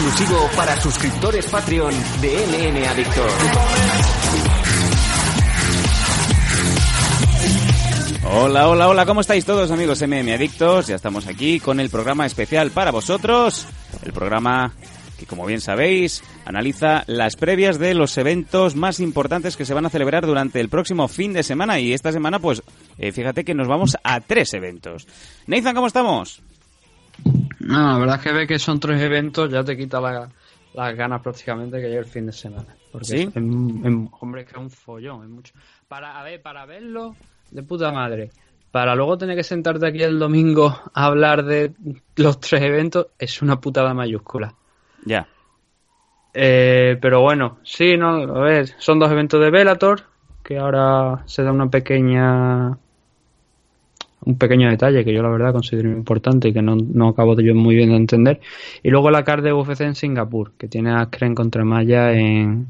exclusivo para suscriptores Patreon de MM Adictos. Hola, hola, hola, ¿cómo estáis todos amigos MM Adictos? Ya estamos aquí con el programa especial para vosotros, el programa que como bien sabéis analiza las previas de los eventos más importantes que se van a celebrar durante el próximo fin de semana y esta semana pues eh, fíjate que nos vamos a tres eventos. Nathan, ¿cómo estamos? No, la verdad es que ve que son tres eventos, ya te quita las ganas prácticamente que llegue el fin de semana. Porque ¿Sí? es, hombre, es que es un follón, es mucho. Para, a ver, para verlo, de puta madre. Para luego tener que sentarte aquí el domingo a hablar de los tres eventos, es una putada mayúscula. Ya. Eh, pero bueno, sí, no, a ver, son dos eventos de Velator, que ahora se da una pequeña un pequeño detalle que yo la verdad considero importante y que no, no acabo de yo muy bien de entender. Y luego la card de UFC en Singapur, que tiene a Kren contra Maya en,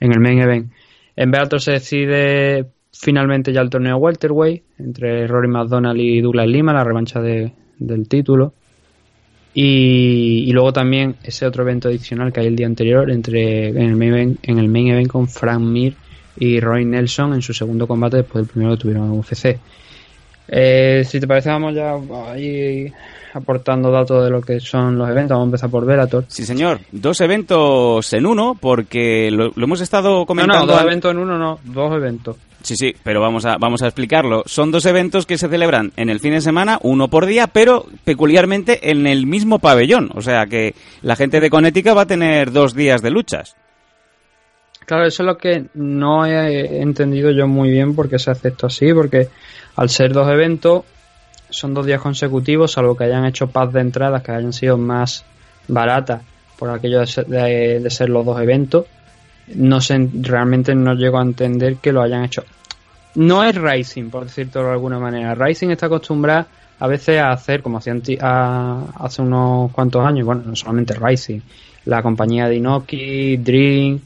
en el main event. En Bellator se decide finalmente ya el torneo welterweight entre Rory McDonald y Douglas Lima, la revancha de- del título. Y, y luego también ese otro evento adicional que hay el día anterior entre en el main event, en el main event con Frank Mir y Roy Nelson en su segundo combate después del primero que tuvieron en UFC. Eh, si te parece vamos ya ahí aportando datos de lo que son los eventos. Vamos a empezar por Velator. Sí, señor. Dos eventos en uno porque lo, lo hemos estado No, comentando... no, dos al- eventos en uno, no, dos eventos. Sí, sí, pero vamos a, vamos a explicarlo. Son dos eventos que se celebran en el fin de semana, uno por día, pero peculiarmente en el mismo pabellón. O sea que la gente de Connecticut va a tener dos días de luchas. Claro, eso es lo que no he entendido yo muy bien porque se hace esto así, porque al ser dos eventos son dos días consecutivos, salvo que hayan hecho paz de entradas que hayan sido más baratas por aquello de ser, de- ser los dos eventos. No sé, realmente no llego a entender que lo hayan hecho. No es Rising, por decirlo de alguna manera. Rising está acostumbrada a veces a hacer, como hacían hace unos cuantos años, bueno, no solamente Rising, la compañía de Inoki, Dream,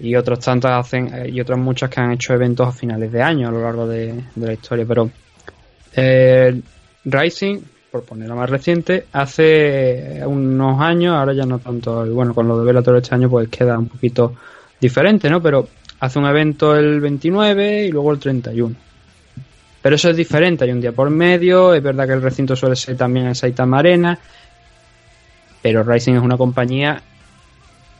y otros tantos hacen eh, y otras muchas que han hecho eventos a finales de año a lo largo de, de la historia pero eh, Rising por poner la más reciente hace unos años ahora ya no tanto y bueno con lo de Bellator este año pues queda un poquito diferente no pero hace un evento el 29 y luego el 31 pero eso es diferente hay un día por medio es verdad que el recinto suele ser también en Saitama Arena pero Rising es una compañía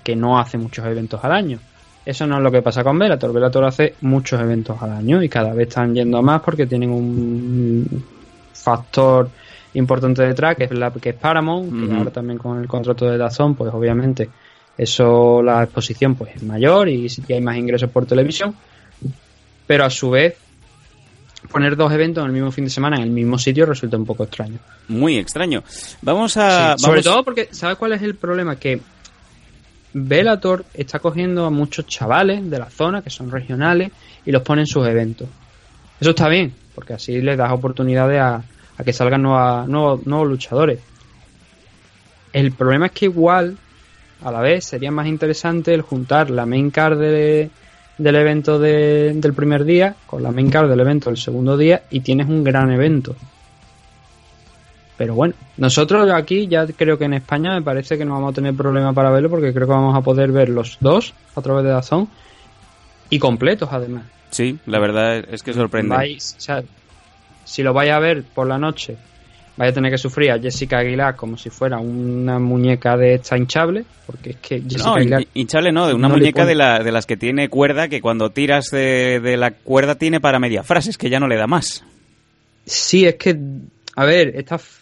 que no hace muchos eventos al año eso no es lo que pasa con Bellator. Bellator hace muchos eventos al año y cada vez están yendo a más porque tienen un factor importante detrás que es la que es Paramount, que ahora también con el contrato de Dazón, pues obviamente eso la exposición pues es mayor y hay más ingresos por televisión, pero a su vez poner dos eventos en el mismo fin de semana en el mismo sitio resulta un poco extraño. Muy extraño. Vamos a... Sí, Sobre vamos- todo porque, ¿sabes cuál es el problema? Que Bellator está cogiendo a muchos chavales de la zona que son regionales y los pone en sus eventos. Eso está bien, porque así les das oportunidades a, que salgan nuevos, nuevos luchadores. El problema es que igual, a la vez, sería más interesante el juntar la main card de- del evento de- del primer día con la main card del evento del segundo día y tienes un gran evento. Pero bueno, nosotros aquí ya creo que en España me parece que no vamos a tener problema para verlo porque creo que vamos a poder ver los dos a través de Dazón y completos además. Sí, la verdad es que sorprende. Vais, o sea, si lo vais a ver por la noche, vais a tener que sufrir a Jessica Aguilar como si fuera una muñeca de esta hinchable, porque es que Jessica No, Aguilar hinchable no, de una no muñeca de, la, de las que tiene cuerda que cuando tiras de, de la cuerda tiene para media frase, es que ya no le da más. Sí, es que, a ver, está, f-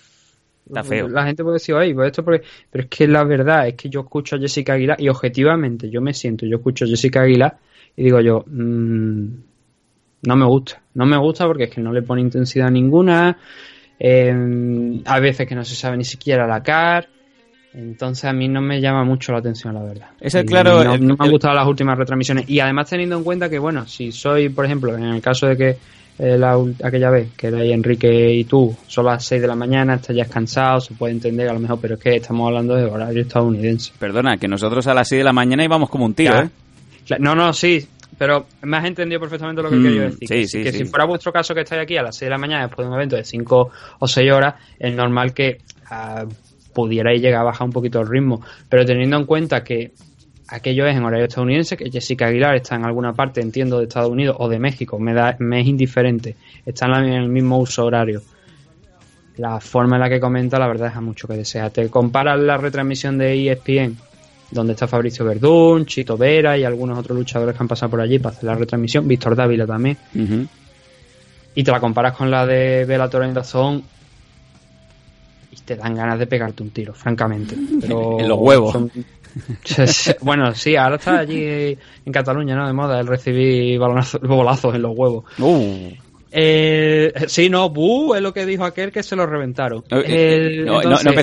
Está feo. La gente puede decir, ay, pues esto porque... Pero es que la verdad es que yo escucho a Jessica Aguilar y objetivamente yo me siento, yo escucho a Jessica Aguilar y digo yo, mm, no me gusta. No me gusta porque es que no le pone intensidad ninguna. eh, a veces que no se sabe ni siquiera la car. Entonces a mí no me llama mucho la atención, la verdad. Es el Y claro- No, el- no me han el- gustado las últimas retransmisiones. Y además teniendo en cuenta que, bueno, si soy, por ejemplo, en el caso de que eh, la, aquella vez que era ahí Enrique y tú, son las 6 de la mañana, estás ya cansado, se puede entender a lo mejor, pero es que estamos hablando de horario estadounidense. Perdona, que nosotros a las 6 de la mañana íbamos como un tío. ¿eh? No, no, sí, pero me has entendido perfectamente lo que Mm, quería decir. sí, que, sí, que sí. si fuera vuestro caso que estáis aquí a las 6 de la mañana después de un evento de 5 o 6 horas, es normal que ah, pudierais llegar a bajar un poquito el ritmo. Pero teniendo en cuenta que aquello es en horario estadounidense, que Jessica Aguilar está en alguna parte, entiendo, de Estados Unidos o de México, me, da, me es indiferente, está en el mismo uso horario. La forma en la que comenta, la verdad, deja mucho que desear. Te comparas la retransmisión de ESPN, donde está Fabricio Verdún, Chito Vera y algunos otros luchadores que han pasado por allí para hacer la retransmisión, Víctor Dávila también, y te la comparas con la de Bellator en Dazón, y te dan ganas de pegarte un tiro, francamente. Pero en los huevos. bueno, sí, ahora está allí en Cataluña, ¿no? De moda el recibir bolazos en los huevos. Uh. Eh, sí, no, bu, es lo que dijo aquel que se lo reventaron. Eh,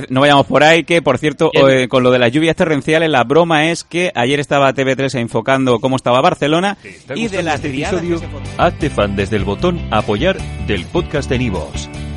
no, vayamos por ahí, que por cierto, eh, con lo de las lluvias torrenciales, la broma es que ayer estaba TV3 enfocando cómo estaba Barcelona y de las este episodio, hazte fan desde el botón apoyar del podcast de Nivos.